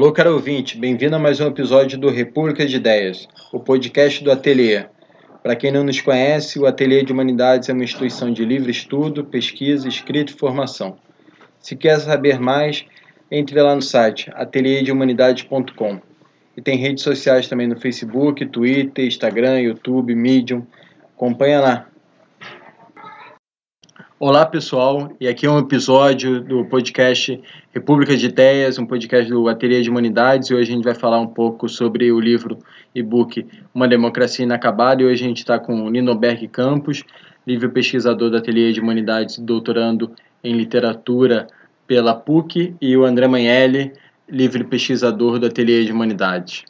Alô, caro ouvinte, bem-vindo a mais um episódio do República de Ideias, o podcast do Ateliê. Para quem não nos conhece, o Ateliê de Humanidades é uma instituição de livre estudo, pesquisa, escrita e formação. Se quer saber mais, entre lá no site ateliêdehumanidades.com. E tem redes sociais também no Facebook, Twitter, Instagram, YouTube, Medium. Acompanha lá. Olá pessoal, e aqui é um episódio do podcast República de Ideias, um podcast do Ateliê de Humanidades, e hoje a gente vai falar um pouco sobre o livro e-book Uma Democracia Inacabada, e hoje a gente está com o Ninoberg Campos, livre pesquisador do Ateliê de Humanidades, doutorando em literatura pela PUC, e o André Manelli, livre pesquisador do Ateliê de Humanidades.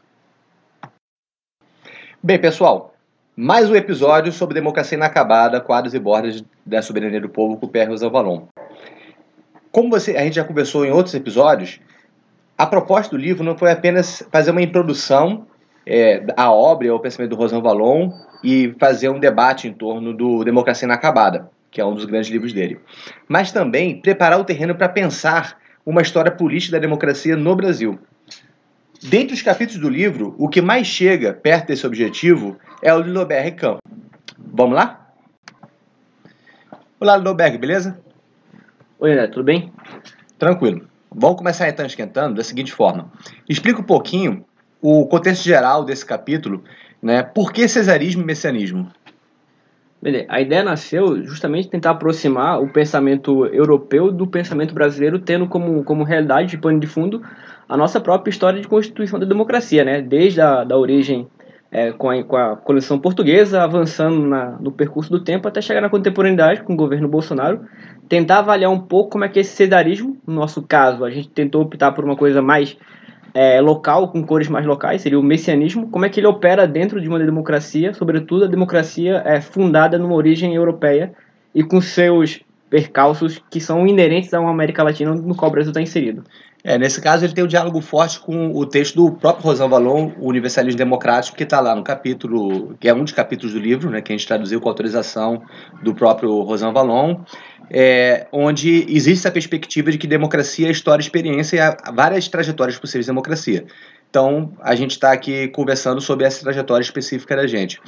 Bem, pessoal, mais um episódio sobre democracia inacabada, quadros e bordas da soberania do povo com o Pierre Rosanvallon. Como você, a gente já conversou em outros episódios, a proposta do livro não foi apenas fazer uma introdução é, à obra ao pensamento do Rosan Vallon e fazer um debate em torno do Democracia Inacabada, que é um dos grandes livros dele, mas também preparar o terreno para pensar uma história política da democracia no Brasil. Dentre os capítulos do livro, o que mais chega perto desse objetivo é o Lindbergh Campo. Vamos lá? Olá, Lindbergh, beleza? Oi, André, tudo bem? Tranquilo. Vamos começar então esquentando da seguinte forma. Explica um pouquinho o contexto geral desse capítulo, né? Por que cesarismo e messianismo? A ideia nasceu justamente tentar aproximar o pensamento europeu do pensamento brasileiro, tendo como, como realidade de pano de fundo a nossa própria história de constituição da democracia, né? Desde a da origem é, com, a, com a coleção portuguesa, avançando na, no percurso do tempo até chegar na contemporaneidade com o governo Bolsonaro, tentar avaliar um pouco como é que esse cesarismo, no nosso caso, a gente tentou optar por uma coisa mais é, local, com cores mais locais, seria o messianismo, como é que ele opera dentro de uma democracia, sobretudo a democracia é fundada numa origem europeia e com seus percalços que são inerentes a uma América Latina no qual o Brasil está inserido. É, nesse caso, ele tem um diálogo forte com o texto do próprio Rosan Vallon, O Universalismo Democrático, que está lá no capítulo, que é um dos capítulos do livro, né, que a gente traduziu com autorização do próprio Rosan Vallon, é, onde existe a perspectiva de que democracia é história, experiência e há várias trajetórias possíveis de democracia. Então, a gente está aqui conversando sobre essa trajetória específica da gente.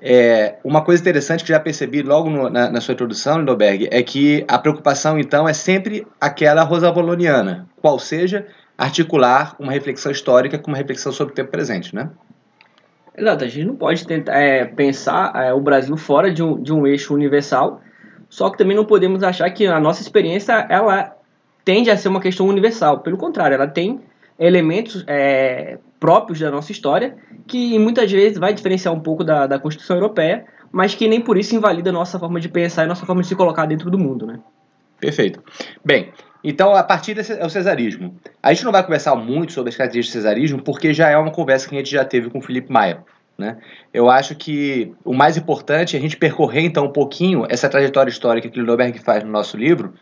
É, uma coisa interessante que já percebi logo no, na, na, sua introdução, Lindoberg, é que a preocupação, então, é sempre aquela rosavaloniana, qual seja articular uma reflexão histórica com uma reflexão sobre o tempo presente, né? Exato, a gente não pode tentar é, pensar é, o Brasil fora de um, de um eixo universal, só que também não podemos achar que a nossa experiência ela tende a ser uma questão universal. Pelo contrário, ela tem elementos é, próprios da nossa história, que muitas vezes vai diferenciar um pouco da, da Constituição Europeia, mas que nem por isso invalida a nossa forma de pensar e a nossa forma de se colocar dentro do mundo, né? Perfeito. Bem, então a partir desse é o cesarismo. A gente não vai conversar muito sobre as características do cesarismo, porque já é uma conversa que a gente já teve com o Felipe Maia. Né? Eu acho que o mais importante é a gente percorrer então um pouquinho essa trajetória histórica que o Lindbergh faz no nosso livro,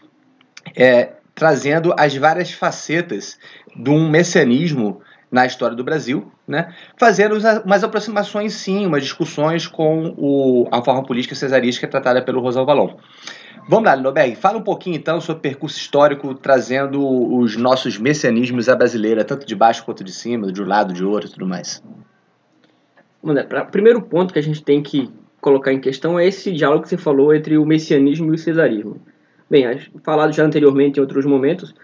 é, trazendo as várias facetas de um messianismo na história do Brasil, né? fazendo umas aproximações, sim, umas discussões com o, a forma política cesarística tratada pelo Rosalvo Valon. Vamos lá, Lindbergh, fala um pouquinho então sobre o percurso histórico, trazendo os nossos messianismos à brasileira, tanto de baixo quanto de cima, de um lado, de outro e tudo mais. O primeiro ponto que a gente tem que colocar em questão é esse diálogo que você falou entre o messianismo e o cesarismo. Bem, falado já anteriormente em outros momentos,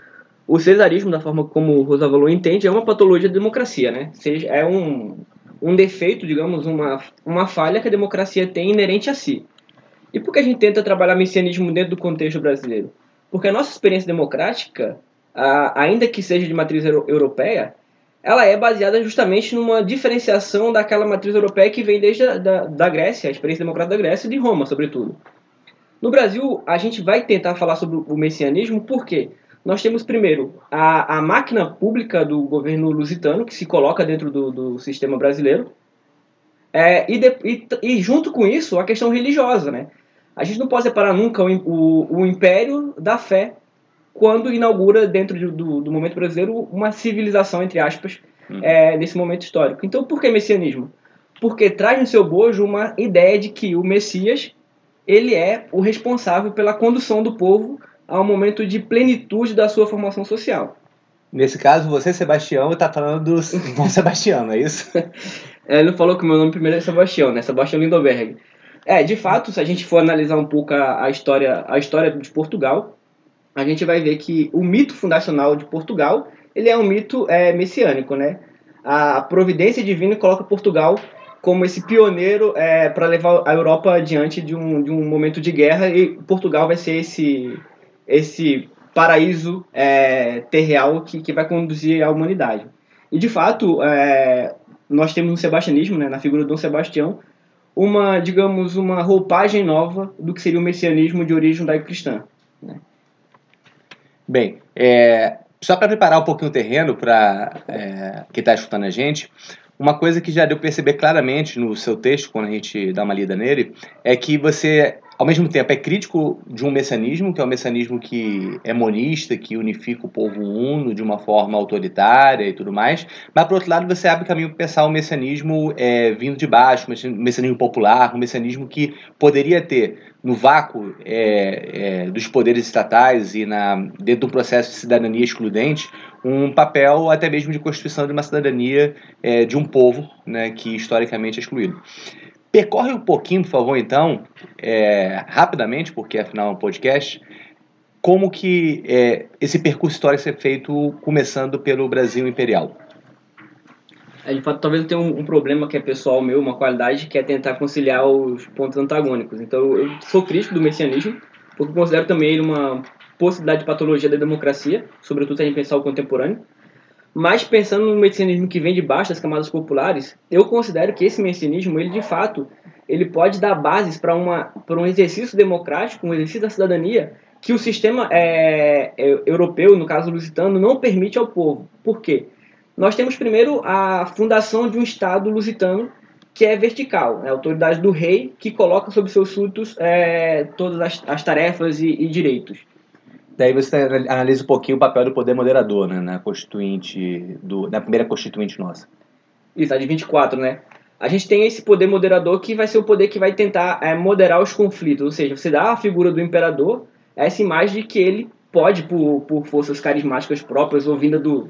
o cesarismo, da forma como o Rosavalon entende, é uma patologia da democracia, né? Seja, é um, um defeito, digamos, uma, uma falha que a democracia tem inerente a si. E por que a gente tenta trabalhar messianismo dentro do contexto brasileiro? Porque a nossa experiência democrática, ainda que seja de matriz europeia, ela é baseada justamente numa diferenciação daquela matriz europeia que vem desde a, da, da Grécia, a experiência democrática da Grécia e de Roma, sobretudo. No Brasil, a gente vai tentar falar sobre o messianismo porque nós temos, primeiro, a, a máquina pública do governo lusitano, que se coloca dentro do, do sistema brasileiro, é, e, de, e, e, junto com isso, a questão religiosa. Né? A gente não pode separar nunca o, o, o império da fé quando inaugura, dentro de, do, do momento brasileiro, uma civilização, entre aspas, uhum. é, nesse momento histórico. Então, por que messianismo? Porque traz no seu bojo uma ideia de que o Messias ele é o responsável pela condução do povo ao momento de plenitude da sua formação social. Nesse caso, você, Sebastião, está falando do Dom Sebastião, não é isso? É, ele não falou que o meu nome primeiro é Sebastião, né? Sebastião Lindoberg. É, de fato, se a gente for analisar um pouco a, a, história, a história de Portugal, a gente vai ver que o mito fundacional de Portugal, ele é um mito é, messiânico, né? A providência divina coloca Portugal como esse pioneiro é, para levar a Europa adiante de um, de um momento de guerra e Portugal vai ser esse, esse paraíso é, terreal que, que vai conduzir a humanidade. E de fato, é, nós temos no sebastianismo, né, na figura de Dom Sebastião, uma, digamos, uma roupagem nova do que seria o messianismo de origem judaico-cristã. Né? Bem, é, só para preparar um pouquinho o terreno para é, quem está escutando a gente, uma coisa que já deu para perceber claramente no seu texto, quando a gente dá uma lida nele, é que você ao mesmo tempo é crítico de um messianismo, que é um messianismo que é monista, que unifica o povo uno de uma forma autoritária e tudo mais, mas por outro lado você abre caminho para pensar um messianismo é, vindo de baixo, um messianismo popular, um messianismo que poderia ter no vácuo é, é, dos poderes estatais e na, dentro do processo de cidadania excludente, um papel até mesmo de constituição de uma cidadania é, de um povo né, que historicamente é excluído. Percorre um pouquinho, por favor, então, é, rapidamente, porque afinal é um podcast, como que é, esse percurso histórico é feito começando pelo Brasil Imperial. É, de fato, talvez eu tenha um, um, problema que é pessoal meu, uma qualidade, que é tentar conciliar os pontos antagônicos. Então, eu sou crítico do messianismo, porque considero também ele uma possibilidade de patologia da democracia, sobretudo se a gente pensar o contemporâneo. Mas pensando no messianismo que vem de baixo das camadas populares, eu considero que esse messianismo, ele de fato, ele pode dar bases para uma para um exercício democrático, um exercício da cidadania que o sistema é, é, europeu, no caso lusitano, não permite ao povo. Por quê? Nós temos primeiro a fundação de um Estado lusitano que é vertical, é a autoridade do rei que coloca sobre seus súditos é, todas as, as tarefas e, e direitos. Daí você analisa um pouquinho o papel do poder moderador, né, na constituinte do, na primeira constituinte nossa. Isso, a de 24, né? A gente tem esse poder moderador que vai ser o poder que vai tentar é, moderar os conflitos, ou seja, você dá a figura do imperador essa imagem de que ele pode, por, por forças carismáticas próprias ou vinda do,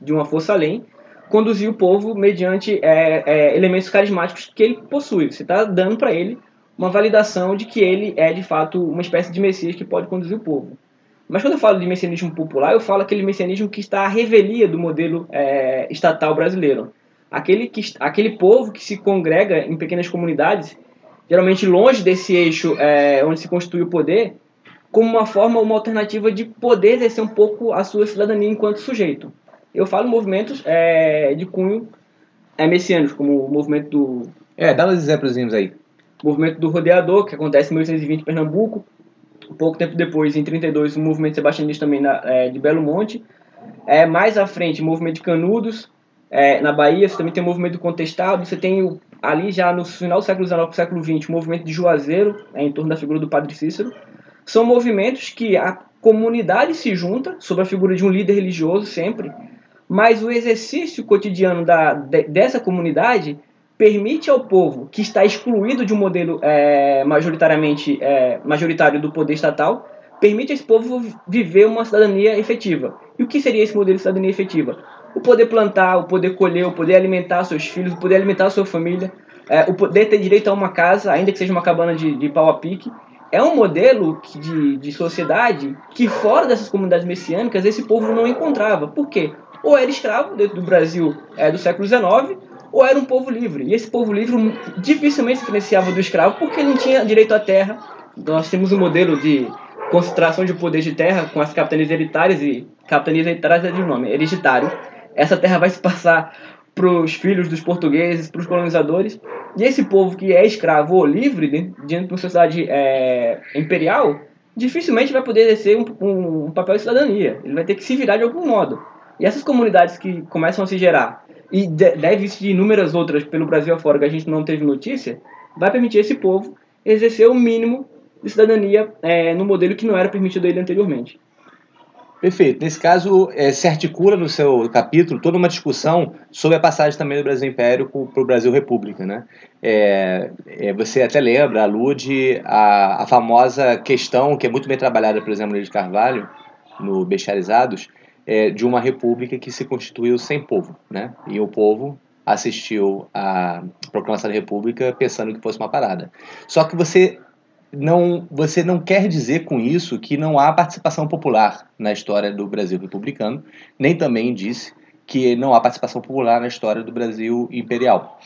de uma força além, conduzir o povo mediante é, é, elementos carismáticos que ele possui. Você está dando para ele uma validação de que ele é de fato uma espécie de messias que pode conduzir o povo. Mas quando eu falo de messianismo popular, eu falo aquele messianismo que está à revelia do modelo é, estatal brasileiro. Aquele, que, aquele povo que se congrega em pequenas comunidades, geralmente longe desse eixo é, onde se constitui o poder, como uma forma, uma alternativa de poder exercer um pouco a sua cidadania enquanto sujeito. Eu falo movimentos é, de cunho é, messiânicos, como o movimento do... É, dá uns exemplos aí. O movimento do rodeador, que acontece em 1820 em Pernambuco, pouco tempo depois, em 32, o movimento sebastianista também na, é, de Belo Monte. É, mais à frente, o movimento de Canudos, é, na Bahia, você também tem o movimento do Contestado, você tem o, ali já no final do século XIX para o século XX, o movimento de Juazeiro, é, em torno da figura do Padre Cícero. São movimentos que a comunidade se junta sob a figura de um líder religioso sempre, mas o exercício cotidiano da, de, dessa comunidade permite ao povo que está excluído de um modelo é, majoritariamente é, majoritário do poder estatal, permite a esse povo viver uma cidadania efetiva. E o que seria esse modelo de cidadania efetiva? O poder plantar, o poder colher, o poder alimentar seus filhos, o poder alimentar sua família, é, o poder ter direito a uma casa, ainda que seja uma cabana de, de pau a pique. É um modelo de, de sociedade que, fora dessas comunidades messiânicas, esse povo não encontrava. Por quê? Ou era escravo dentro do Brasil é, do século XIX, ou era um povo livre. E esse povo livre dificilmente se diferenciava do escravo porque ele não tinha direito à terra. Nós temos um modelo de concentração de poder de terra com as capitanias hereditárias e capitanias hereditárias é de nome, hereditário. Essa terra vai se passar para os filhos dos portugueses, para os colonizadores. E esse povo que é escravo ou livre diante de uma sociedade é, imperial, dificilmente vai poder exercer um, um papel de cidadania. Ele vai ter que se virar de algum modo. E essas comunidades que começam a se gerar e deve existir inúmeras outras pelo Brasil afora que a gente não teve notícia, vai permitir esse povo exercer o mínimo de cidadania é, no modelo que não era permitido a ele anteriormente. Perfeito. Nesse caso, é, se articula no seu capítulo toda uma discussão sobre a passagem também do Brasil Império para o Brasil República. Né? É, é, você até lembra, alude a, a famosa questão, que é muito bem trabalhada, por exemplo, no de Carvalho, no Bestializados, é, de uma república que se constituiu sem povo, né? E o povo assistiu à proclamação da república pensando que fosse uma parada. Só que você não, você não quer dizer com isso que não há participação popular na história do Brasil republicano, nem também disse que não há participação popular na história do Brasil imperial.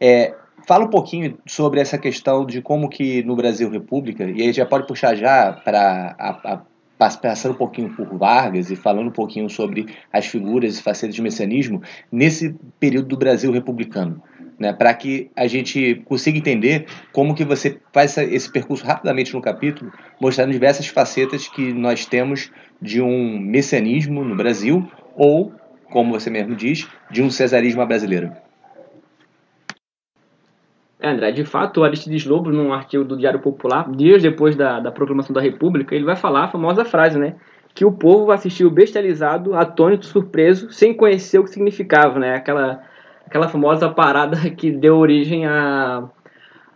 É, fala um pouquinho sobre essa questão de como que no Brasil República, e aí já pode puxar já para passando um pouquinho por Vargas e falando um pouquinho sobre as figuras e facetas de messianismo nesse período do Brasil republicano. Né, para que a gente consiga entender como que você faz esse percurso rapidamente no capítulo, mostrando diversas facetas que nós temos de um messianismo no Brasil ou, como você mesmo diz, de um cesarismo brasileiro. É, André, de fato, o Aristides Lobo, num artigo do Diário Popular, dias depois da, da proclamação da República, ele vai falar a famosa frase, né? Que o povo assistiu bestializado, atônito, surpreso, sem conhecer o que significava, né? Aquela, aquela famosa parada que deu origem a,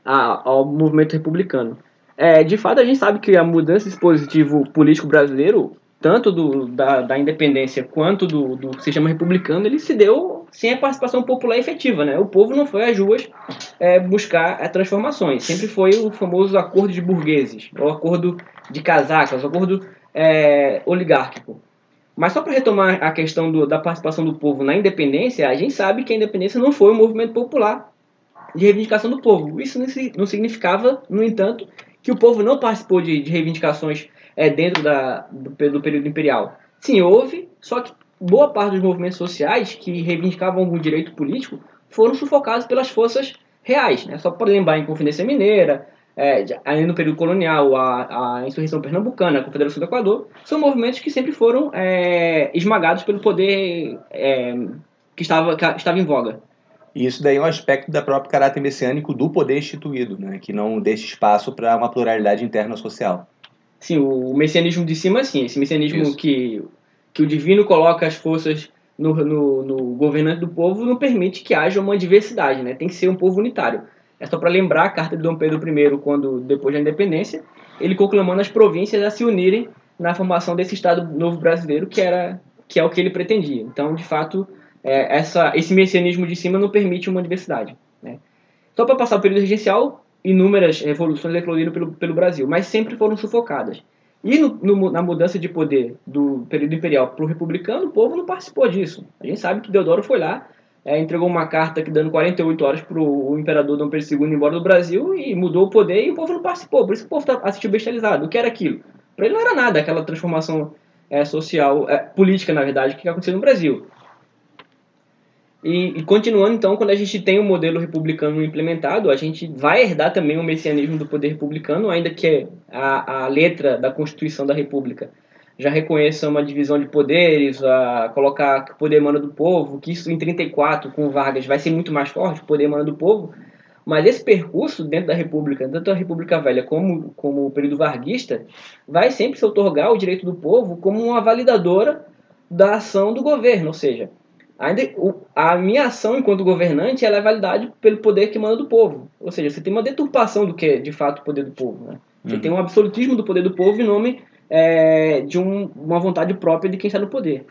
a, ao movimento republicano. É, de fato, a gente sabe que a mudança do dispositivo político brasileiro tanto do, da, da independência quanto do, do sistema republicano, ele se deu sem a participação popular efetiva. Né? O povo não foi às ruas é, buscar é, transformações, sempre foi o famoso acordo de burgueses, o acordo de casacas, o acordo é, oligárquico. Mas só para retomar a questão do, da participação do povo na independência, a gente sabe que a independência não foi um movimento popular de reivindicação do povo. Isso não significava, no entanto, que o povo não participou de, de reivindicações é, dentro da, do, do período imperial. Sim, houve, só que boa parte dos movimentos sociais que reivindicavam algum direito político foram sufocados pelas forças reais. Né? Só para lembrar em Confidência Mineira, é, ainda no período colonial, a, a insurreição pernambucana, a Confederação do Equador, são movimentos que sempre foram é, esmagados pelo poder é, que, estava, que estava em voga. E isso daí é um aspecto da própria caráter messiânico do poder instituído, né? que não deixa espaço para uma pluralidade interna social. Sim, o messianismo de cima, sim. Esse messianismo que, que o divino coloca as forças no, no, no, governante do povo não permite que haja uma diversidade, né? Tem que ser um povo unitário. É só para lembrar a carta de Dom Pedro I, quando depois da independência, ele conclamando as províncias a se unirem na formação desse Estado novo brasileiro, que era que é o que ele pretendia. Então, de fato, é, essa, esse messianismo de cima não permite uma diversidade. Né? Só para passar o período regencial, inúmeras revoluções eclodiram pelo, pelo Brasil, mas sempre foram sufocadas. E no, no, na mudança de poder do período imperial para o republicano, o povo não participou disso. A gente sabe que Deodoro foi lá, é, entregou uma carta que dando 48 horas para o imperador Dom Pedro II embora do Brasil e mudou o poder e o povo não participou. Por isso que o povo tá, assistiu bestializado. O que era aquilo? Para ele não era nada aquela transformação é, social, é, política, na verdade, que aconteceu no Brasil. E, e, continuando, então, quando a gente tem o um modelo republicano implementado, a gente vai herdar também o messianismo do poder republicano, ainda que a, a letra da Constituição da República já reconheça uma divisão de poderes, a colocar que o poder emana do povo, que isso em 34, com Vargas, vai ser muito mais forte, o poder emana do povo, mas esse percurso dentro da República, tanto a República Velha como, como o período varguista, vai sempre se otorgar o direito do povo como uma validadora da ação do governo, ou seja, Ainda, a minha ação enquanto governante ela é validade pelo poder que manda do povo. Ou seja, você tem uma deturpação do que é de fato o poder do povo. Né? Você uhum. tem um absolutismo do poder do povo em nome é, de um, uma vontade própria de quem está no poder.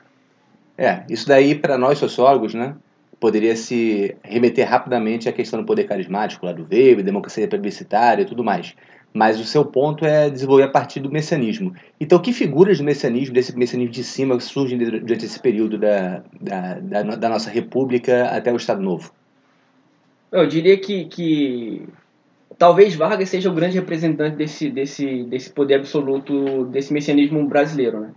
É, isso daí para nós sociólogos, né, poderia se remeter rapidamente à questão do poder carismático lá do Weber, democracia plebiscitária e tudo mais mas o seu ponto é desenvolver a partir do messianismo. Então, que figuras do messianismo, desse messianismo de cima, surgem durante esse período da, da, da, da nossa república até o Estado Novo? Eu diria que, que talvez Vargas seja o grande representante desse, desse, desse poder absoluto, desse messianismo brasileiro. Né?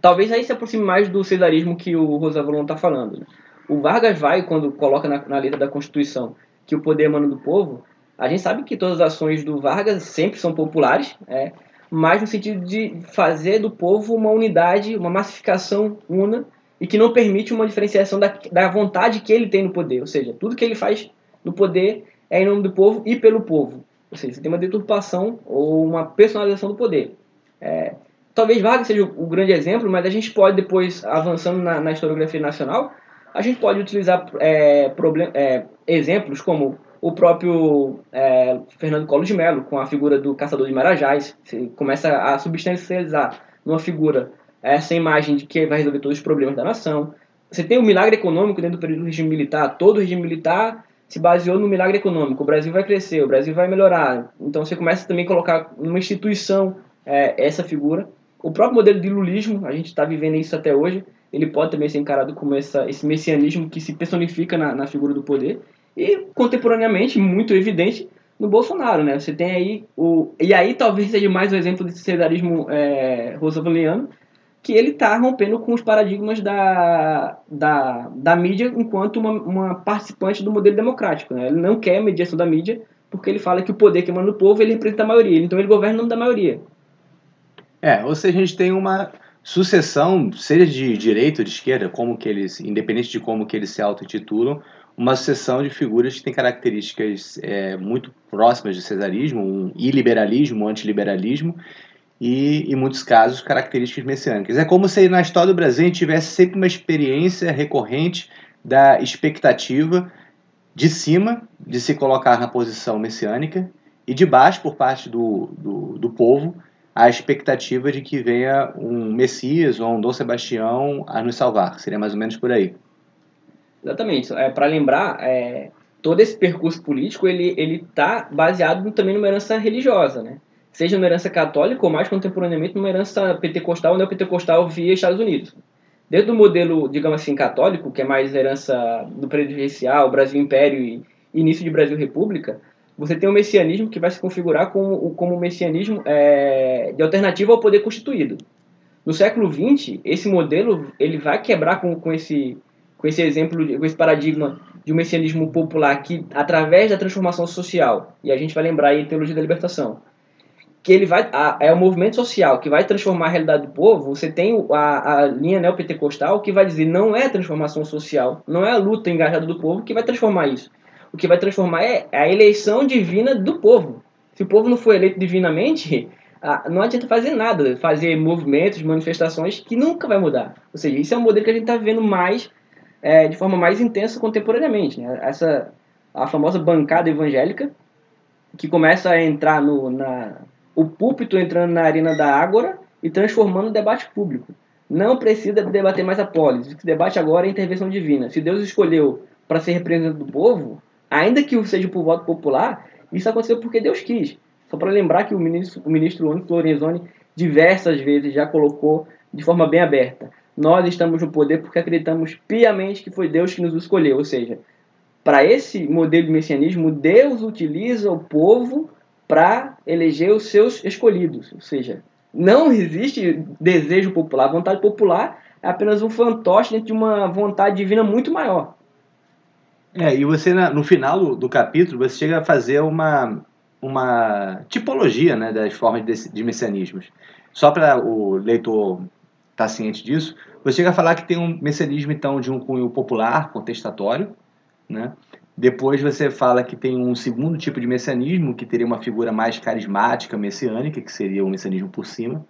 Talvez aí se aproxime mais do cesarismo que o Rosavalon está falando. Né? O Vargas vai, quando coloca na, na letra da Constituição que o poder emana do povo, a gente sabe que todas as ações do Vargas sempre são populares, é, mas no sentido de fazer do povo uma unidade, uma massificação una e que não permite uma diferenciação da, da vontade que ele tem no poder. Ou seja, tudo que ele faz no poder é em nome do povo e pelo povo. Ou seja, você tem uma deturpação ou uma personalização do poder. É, talvez Vargas seja o, grande exemplo, mas a gente pode depois, avançando na, na historiografia nacional, a gente pode utilizar é, problem, é, exemplos como o próprio é, Fernando Collor de Mello, com a figura do caçador de marajás, começa a substancializar numa figura essa imagem de que vai resolver todos os problemas da nação. Você tem o milagre econômico dentro do período do regime militar. Todo o regime militar se baseou no milagre econômico. O Brasil vai crescer, o Brasil vai melhorar. Então você começa também a colocar numa instituição é, essa figura. O próprio modelo de lulismo, a gente está vivendo isso até hoje, ele pode também ser encarado como essa, esse messianismo que se personifica na, na figura do poder. E, contemporaneamente, muito evidente, no Bolsonaro, né? Você tem aí o... E aí talvez seja mais um exemplo desse cesarismo é, rooseveliano, que ele está rompendo com os paradigmas da, da, da mídia enquanto uma, uma participante do modelo democrático. Né? Ele não quer a mediação da mídia porque ele fala que o poder que manda o povo ele representa a maioria, então ele governa em nome da maioria. É, ou seja, a gente tem uma sucessão, seja de direita ou de esquerda, como que eles, independente de como que eles se auto-intitulam, uma sucessão de figuras que têm características é, muito próximas de cesarismo, um iliberalismo, um antiliberalismo, e, em muitos casos, características messiânicas. É como se na história do Brasil a gente tivesse sempre uma experiência recorrente da expectativa de cima de se colocar na posição messiânica e de baixo, por parte do, do, do povo, a expectativa de que venha um Messias ou um Dom Sebastião a nos salvar. Seria mais ou menos por aí. Exatamente. É, Para lembrar, é, todo esse percurso político ele ele está baseado também numa herança religiosa, né? Seja numa herança católica ou mais contemporaneamente numa herança pentecostal ou neopentecostal via Estados Unidos. Desde o modelo, digamos assim, católico, que é mais herança do período Brasil Império e início de Brasil República, você tem um messianismo que vai se configurar como, como um messianismo é, de alternativa ao poder constituído. No século XX, esse modelo ele vai quebrar com, com esse com esse exemplo, com esse paradigma de um messianismo popular que, através da transformação social, e a gente vai lembrar aí a teologia da libertação, que ele vai a, é o movimento social que vai transformar a realidade do povo. Você tem a, a linha neopentecostal que vai dizer não é a transformação social, não é a luta engajada do povo que vai transformar isso. O que vai transformar é a eleição divina do povo. Se o povo não for eleito divinamente, não adianta fazer nada, fazer movimentos, manifestações que nunca vai mudar. Ou seja, isso é um modelo que a gente está vendo mais é, de forma mais intensa contemporaneamente. Né? Essa a famosa bancada evangélica que começa a entrar no na o púlpito entrando na arena da ágora e transformando o debate público. Não precisa debater mais a polis. O que debate agora é a intervenção divina. Se Deus escolheu para ser representante do povo, ainda que seja por voto popular, isso aconteceu porque Deus quis. Só para lembrar que o ministro, o ministro Lorenzoni diversas vezes já colocou de forma bem aberta. Nós estamos no poder porque acreditamos piamente que foi Deus que nos escolheu. Ou seja, para esse modelo de messianismo, Deus utiliza o povo para eleger os seus escolhidos. Ou seja, não existe desejo popular. A vontade popular é apenas um fantoche dentro de uma vontade divina muito maior. É, e você, no final do capítulo, você chega a fazer uma, uma tipologia né, das formas de, de messianismos. Só para o leitor estar tá ciente disso, você chega a falar que tem um messianismo, então, de um cunho popular, contestatório, né? Depois você fala que tem um segundo tipo de messianismo, que teria uma figura mais carismática, messiânica, que seria o messianismo por cima.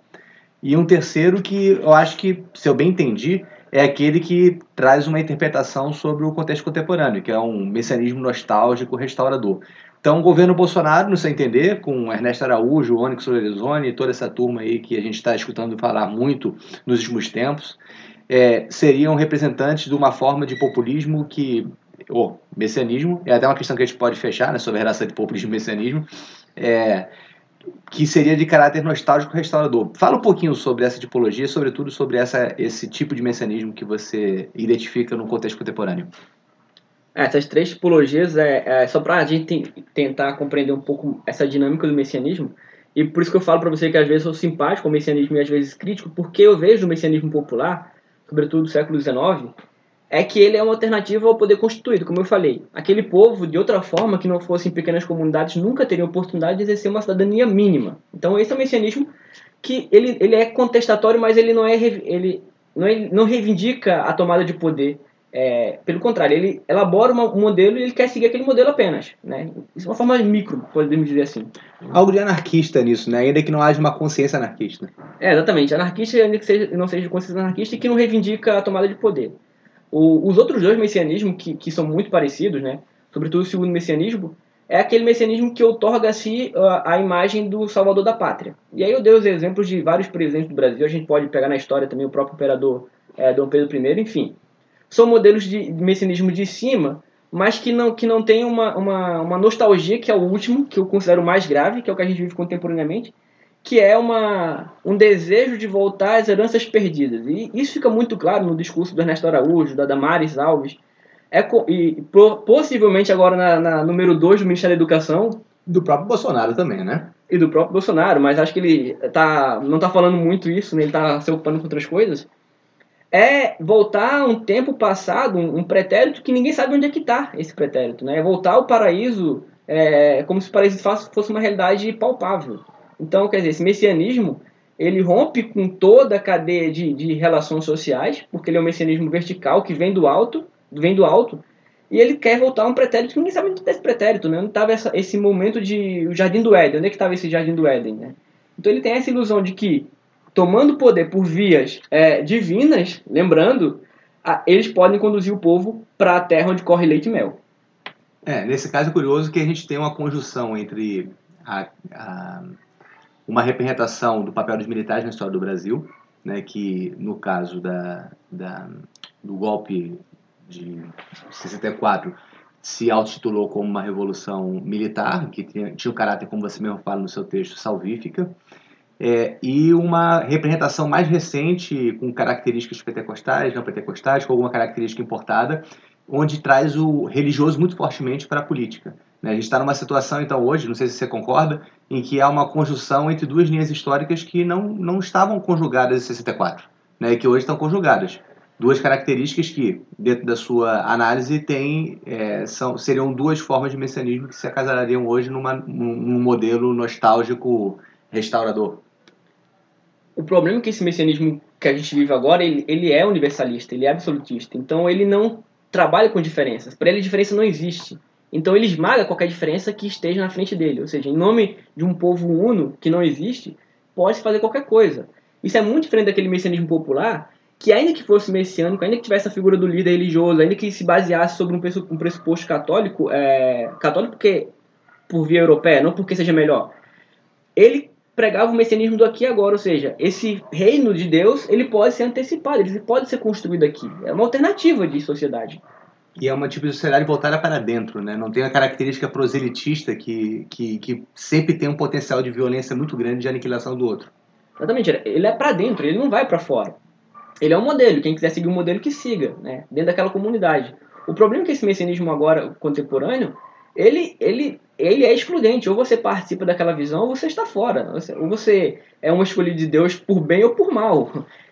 E um terceiro que eu acho que, se eu bem entendi, é aquele que traz uma interpretação sobre o contexto contemporâneo, que é um messianismo nostálgico restaurador. Então, o governo Bolsonaro, no seu entender, com Ernesto Araújo, Onyx Lorenzoni toda essa turma aí que a gente está escutando falar muito nos últimos tempos, é, seriam representantes de uma forma de populismo que, ou messianismo, é até uma questão que a gente pode fechar né, sobre a relação de populismo e messianismo, é, que seria de caráter nostálgico restaurador. Fala um pouquinho sobre essa tipologia, sobretudo sobre essa, esse tipo de messianismo que você identifica no contexto contemporâneo. É, essas três tipologias é, é só para a gente tentar compreender um pouco essa dinâmica do messianismo. E por isso que eu falo para você que às vezes eu sou simpático ao messianismo e às vezes crítico, porque eu vejo o messianismo popular, sobretudo do século XIX, é que ele é uma alternativa ao poder constituído, como eu falei. Aquele povo, de outra forma, que não fosse em pequenas comunidades, nunca teria oportunidade de exercer uma cidadania mínima. Então esse é o messianismo que ele, ele é contestatório, mas ele não é ele não, é, não reivindica a tomada de poder é, pelo contrário, ele elabora um modelo e ele quer seguir aquele modelo apenas. Né? Isso é uma forma micro, podemos dizer assim. Algo de anarquista nisso, né? ainda que não haja uma consciência anarquista. É, exatamente. Anarquista ainda que seja, não seja consciência anarquista e que não reivindica a tomada de poder. O, os outros dois messianismos, que, que são muito parecidos, né? sobretudo o segundo messianismo, é aquele messianismo que otorga a si a, a imagem do salvador da pátria. E aí eu dei os exemplos de vários presidentes do Brasil, a gente pode pegar na história também o próprio imperador é, Dom Pedro I, enfim. São modelos de messianismo de cima, mas que não, que não tem uma, uma, uma nostalgia, que é o último, que eu considero mais grave, que é o que a gente vive contemporaneamente, que é uma, um desejo de voltar às heranças perdidas. E isso fica muito claro no discurso do Ernesto Araújo, da Damares Alves, é, e possivelmente agora na, na número 2 do Ministério da Educação. Do próprio Bolsonaro também, né? E do próprio Bolsonaro, mas acho que ele tá, não está falando muito isso, né? ele está se ocupando com outras coisas. É voltar a um tempo passado, um, pretérito que ninguém sabe onde é que está esse pretérito. Né? É voltar ao paraíso é, como se o paraíso fosse uma realidade palpável. Então, quer dizer, esse messianismo ele rompe com toda a cadeia de, de relações sociais, porque ele é um messianismo vertical que vem do alto, vem do alto, e ele quer voltar a um pretérito que ninguém sabe onde está esse pretérito, né? Onde estava esse momento de o Jardim do Éden? Onde é que estava esse Jardim do Éden, né? Então ele tem essa ilusão de que, tomando poder por vias é, divinas, lembrando, a, eles podem conduzir o povo para a terra onde corre leite e mel. É, nesse caso é curioso que a gente tem uma conjunção entre a, a, uma representação do papel dos militares na história do Brasil, né, que no caso da, da, do golpe de 64 se autotitulou como uma revolução militar, que tinha, tinha o caráter, como você mesmo fala no seu texto, salvífica, é, e uma representação mais recente, com características pentecostais, não pentecostais, com alguma característica importada, onde traz o religioso muito fortemente para a política. Né? A gente está numa situação, então, hoje, não sei se você concorda, em que há uma conjunção entre duas linhas históricas que não, não estavam conjugadas em 64, né? e que hoje estão conjugadas duas características que, dentro da sua análise, tem, é, são, seriam duas formas de messianismo que se acasalariam hoje numa, num modelo nostálgico restaurador. O problema é que esse messianismo que a gente vive agora, ele, ele é universalista, ele é absolutista. Então ele não trabalha com diferenças. Para ele diferença não existe. Então ele esmaga qualquer diferença que esteja na frente dele. Ou seja, em nome de um povo uno que não existe, pode-se fazer qualquer coisa. Isso é muito diferente daquele messianismo popular que ainda que fosse messiânico, ainda que tivesse a figura do líder religioso, ainda que se baseasse sobre um pressuposto católico, é, católico porque por via europeia, não porque seja melhor, ele pregava o messianismo do aqui e agora, ou seja, esse reino de Deus ele pode ser antecipado, ele pode ser construído aqui, é uma alternativa de sociedade. E é uma tipo de sociedade voltada para dentro, né? Não tem a característica proselitista que, que, que sempre tem um potencial de violência muito grande de aniquilação do outro. Exatamente, ele é para dentro, ele não vai para fora ele é um modelo, quem quiser seguir o um modelo que siga, né, dentro daquela comunidade. O problema é que esse messianismo agora contemporâneo, ele, ele, ele é excludente, ou você participa daquela visão ou você está fora, ou você é uma escolha de Deus por bem ou por mal.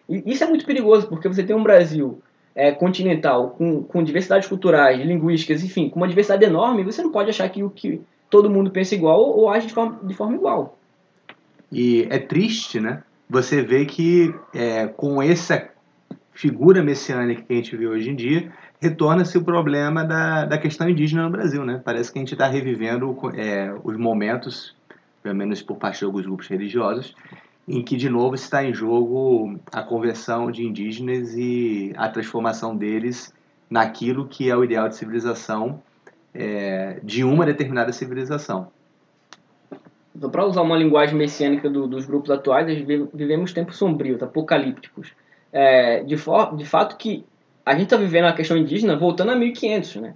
E isso é muito perigoso, porque você tem um Brasil é, continental com, com diversidades culturais, linguísticas, enfim, com uma diversidade enorme, você não pode achar que o que todo mundo pensa igual ou age de forma, de forma igual. E é triste, né? Você vê que é, com essa figura messiânica que a gente vê hoje em dia, retorna-se o problema da, da questão indígena no Brasil. Né? Parece que a gente está revivendo é, os momentos, pelo menos por parte de alguns grupos religiosos, em que de novo está em jogo a conversão de indígenas e a transformação deles naquilo que é o ideal de civilização é, de uma determinada civilização. Então, para usar uma linguagem messiânica do, dos grupos atuais, vivemos tempos sombrios, apocalípticos é, de, for, de fato que a gente está vivendo a questão indígena voltando a 1500, né?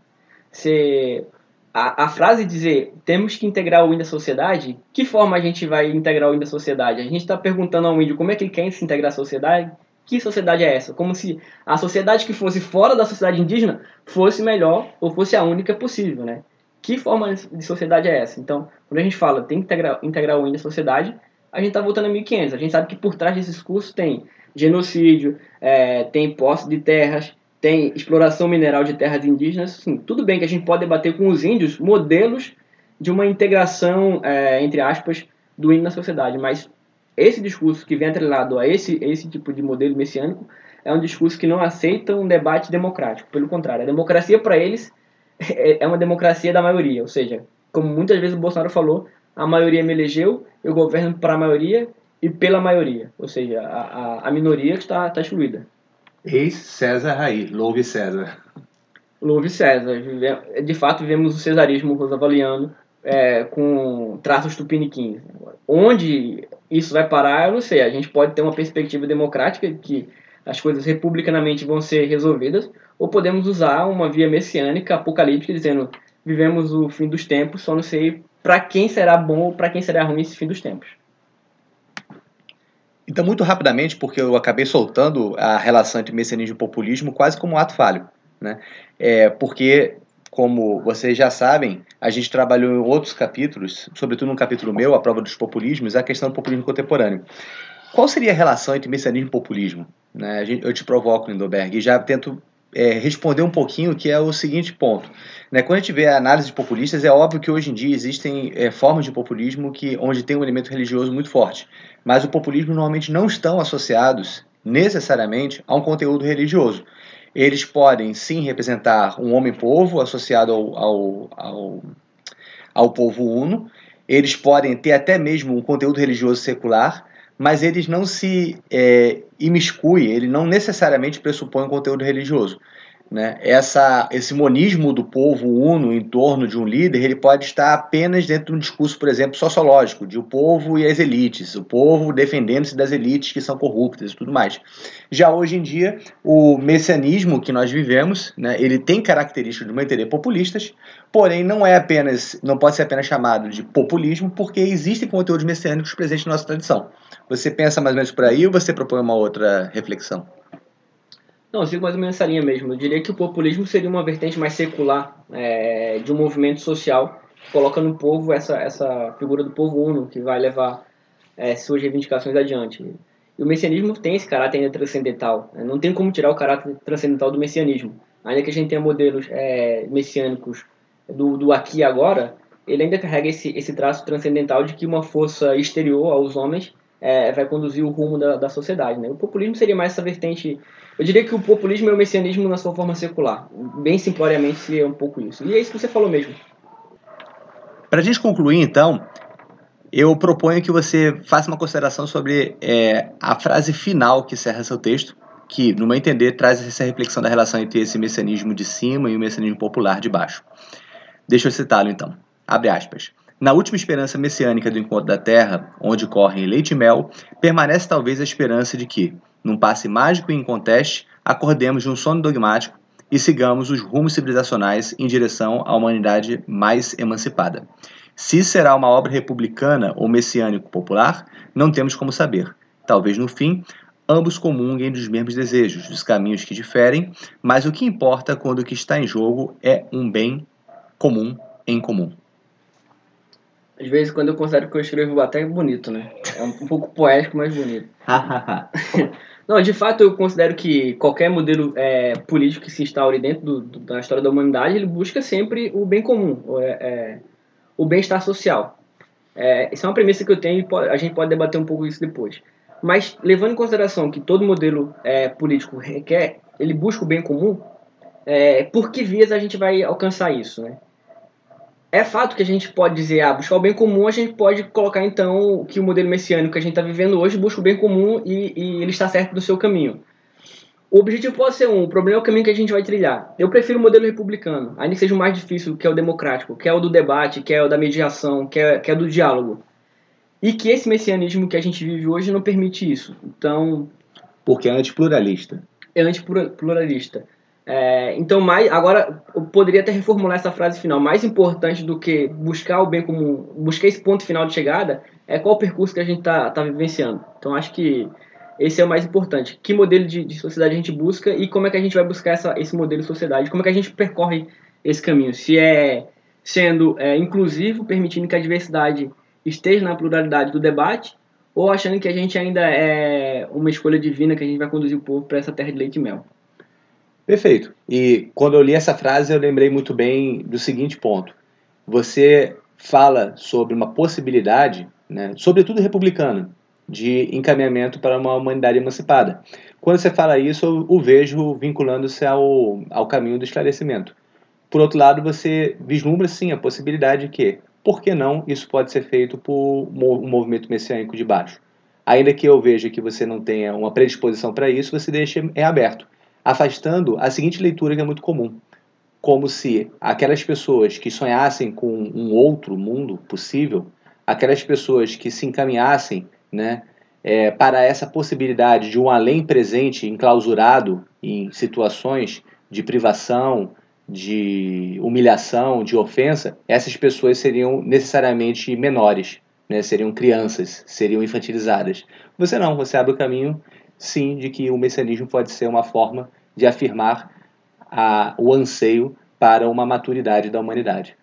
Se a, a frase dizer temos que integrar o índio à sociedade, que forma a gente vai integrar o índio à sociedade? A gente está perguntando ao índio como é que ele quer se integrar à sociedade, que sociedade é essa? Como se a sociedade que fosse fora da sociedade indígena fosse melhor ou fosse a única possível, né? Que forma de sociedade é essa? Então, quando a gente fala tem que integrar, integrar o índio à sociedade, a gente está voltando a 1500. A gente sabe que por trás desses cursos tem genocídio, é, tem posse de terras, tem exploração mineral de terras indígenas. Assim, tudo bem que a gente pode debater com os índios modelos de uma integração, é, entre aspas, do índio na sociedade, mas esse discurso que vem atrelado a esse, esse tipo de modelo messiânico é um discurso que não aceita um debate democrático. Pelo contrário, a democracia para eles é, é uma democracia da maioria, ou seja, como muitas vezes o Bolsonaro falou, a maioria me elegeu, eu governo para a maioria e pela maioria, ou seja, a, a, a minoria que está tá excluída. Ex-César Raiz, louve César. Louve César. De fato, vemos o cesarismo rosavaliano é, com traços tupiniquins. Onde isso vai parar, eu não sei. A gente pode ter uma perspectiva democrática que as coisas republicanamente vão ser resolvidas, ou podemos usar uma via messiânica, apocalíptica, dizendo vivemos o fim dos tempos, só não sei para quem será bom ou para quem será ruim esse fim dos tempos. Então, muito rapidamente, porque eu acabei soltando a relação entre messianismo e populismo quase como um ato falho. Né? É, porque, como vocês já sabem, a gente trabalhou em outros capítulos, sobretudo no capítulo meu, a prova dos populismos, a questão do populismo contemporâneo. Qual seria a relação entre messianismo e populismo? Né? Eu te provoco, Lindoberg, e já tento é, responder um pouquinho, que é o seguinte ponto. Né? Quando a gente vê a análise de populistas, é óbvio que hoje em dia existem é, formas de populismo que, onde tem um elemento religioso muito forte, mas o populismo normalmente não estão associados necessariamente a um conteúdo religioso. Eles podem sim representar um homem-povo associado ao, ao, ao, ao povo uno, eles podem ter até mesmo um conteúdo religioso secular, mas eles não se é, imiscuem, ele não necessariamente pressupõe um conteúdo religioso. Né? Essa, esse monismo do povo uno em torno de um líder, ele pode estar apenas dentro de um discurso, por exemplo, sociológico, de o povo e as elites, o povo defendendo-se das elites que são corruptas e tudo mais. Já hoje em dia, o messianismo que nós vivemos, né, ele tem características de uma entender populistas, porém não é apenas, não pode ser apenas chamado de populismo, porque existem conteúdos messiânicos presentes na nossa tradição. Você pensa mais ou menos por aí ou você propõe uma outra reflexão? Não, eu sigo mais ou menos essa linha mesmo. Eu diria que o populismo seria uma vertente mais secular é, de um movimento social que coloca no povo essa, essa figura do povo uno que vai levar é, suas reivindicações adiante. E o messianismo tem esse caráter transcendental. Né? Não tem como tirar o caráter transcendental do messianismo. Ainda que a gente tenha modelos é, messiânicos do, do aqui e agora, ele ainda carrega esse, esse traço transcendental de que uma força exterior aos homens é, vai conduzir o rumo da, da sociedade. Né? O populismo seria mais essa vertente. Eu diria que o populismo é o messianismo na sua forma secular. Bem simploriamente seria um pouco isso. E é isso que você falou mesmo. Para a gente concluir, então, eu proponho que você faça uma consideração sobre é, a frase final que encerra seu texto, que, no meu entender, traz essa reflexão da relação entre esse messianismo de cima e o messianismo popular de baixo. Deixa eu citá-lo, então. Abre aspas. Na última esperança messiânica do encontro da Terra, onde correm leite e mel, permanece talvez a esperança de que, num passe mágico e inconteste, acordemos de um sono dogmático e sigamos os rumos civilizacionais em direção à humanidade mais emancipada. Se será uma obra republicana ou messiânico popular, não temos como saber. Talvez no fim, ambos comunguem dos mesmos desejos, dos caminhos que diferem, mas o que importa quando o que está em jogo é um bem comum em comum. Às vezes, quando eu considero que eu escrevo até bonito, né? É um, pouco poético, mas bonito. Não, de fato, eu considero que qualquer modelo é, político que se instaure dentro do, do, da história da humanidade, ele busca sempre o bem comum, é, é, o bem-estar social. É, isso é uma premissa que eu tenho e a gente pode debater um pouco isso depois. Mas, levando em consideração que todo modelo é, político requer, ele busca o bem comum, é, por que vias a gente vai alcançar isso, né? É fato que a gente pode dizer, ah, buscar o bem comum, a gente pode colocar então que o modelo messiânico que a gente está vivendo hoje busca o bem comum e, e, ele está certo do seu caminho. O objetivo pode ser um, o problema é o caminho que a gente vai trilhar. Eu prefiro o modelo republicano, ainda que seja o mais difícil, que é o democrático, que é o do debate, que é o da mediação, que é, que é do diálogo. E que esse messianismo que a gente vive hoje não permite isso. Então. Porque é antipluralista. É antipluralista. É, então, mais, agora eu poderia até reformular essa frase final. Mais importante do que buscar o bem comum, buscar esse ponto final de chegada, é qual o percurso que a gente está tá vivenciando. Então, acho que esse é o mais importante. Que modelo de, de, sociedade a gente busca e como é que a gente vai buscar essa, esse modelo de sociedade? Como é que a gente percorre esse caminho? Se é sendo é, inclusivo, permitindo que a diversidade esteja na pluralidade do debate, ou achando que a gente ainda é uma escolha divina que a gente vai conduzir o povo para essa terra de leite e mel. Perfeito. E quando eu li essa frase, eu lembrei muito bem do seguinte ponto. Você fala sobre uma possibilidade, né, sobretudo republicana, de encaminhamento para uma humanidade emancipada. Quando você fala isso, eu o vejo vinculando-se ao, ao caminho do esclarecimento. Por outro lado, você vislumbra sim a possibilidade de que, por que não, isso pode ser feito por um movimento messiânico de baixo. Ainda que eu veja que você não tenha uma predisposição para isso, você deixa é aberto afastando a seguinte leitura que é muito comum. como se aquelas pessoas que sonhassem com um outro mundo possível, aquelas pessoas que se encaminhassem né, é, para essa possibilidade de um além presente enclausurado em situações de privação, de humilhação, de ofensa, essas pessoas seriam necessariamente menores, né, seriam crianças, seriam infantilizadas. Você não, você abre o caminho, sim, de que o messianismo pode ser uma forma de afirmar a, o anseio para uma maturidade da humanidade.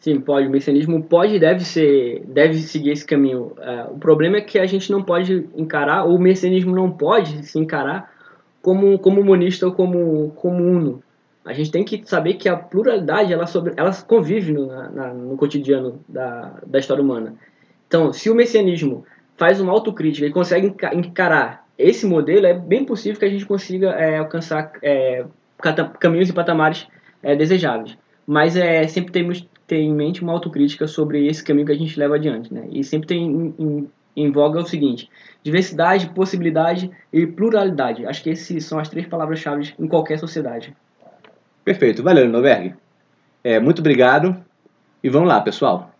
Sim, pode. O messianismo pode e deve ser, deve seguir esse caminho. Uh, o problema é que a gente não pode encarar, ou o messianismo não pode se encarar como como monista ou como como uno. A gente tem que saber que a pluralidade ela sobre, ela convive no, na, no cotidiano da, da história humana. Então, se o messianismo faz uma autocrítica e consegue encarar esse modelo, é bem possível que a gente consiga é, alcançar é, caminhos e patamares é, desejáveis. Mas é, sempre temos ter em mente uma autocrítica sobre esse caminho que a gente leva adiante. Né? E sempre tem em, em, em voga o seguinte: diversidade, possibilidade e pluralidade. Acho que essas são as três palavras-chave em qualquer sociedade. Perfeito. Valeu, Noverg. É, muito obrigado. E vamos lá, pessoal.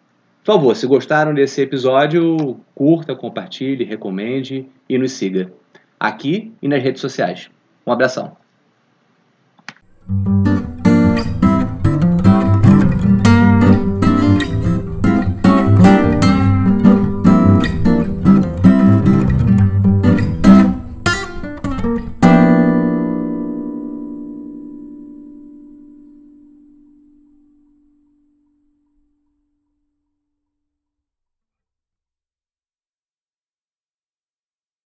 Por favor, se gostaram desse episódio, curta, compartilhe, recomende e nos siga aqui e nas redes sociais. Um abração.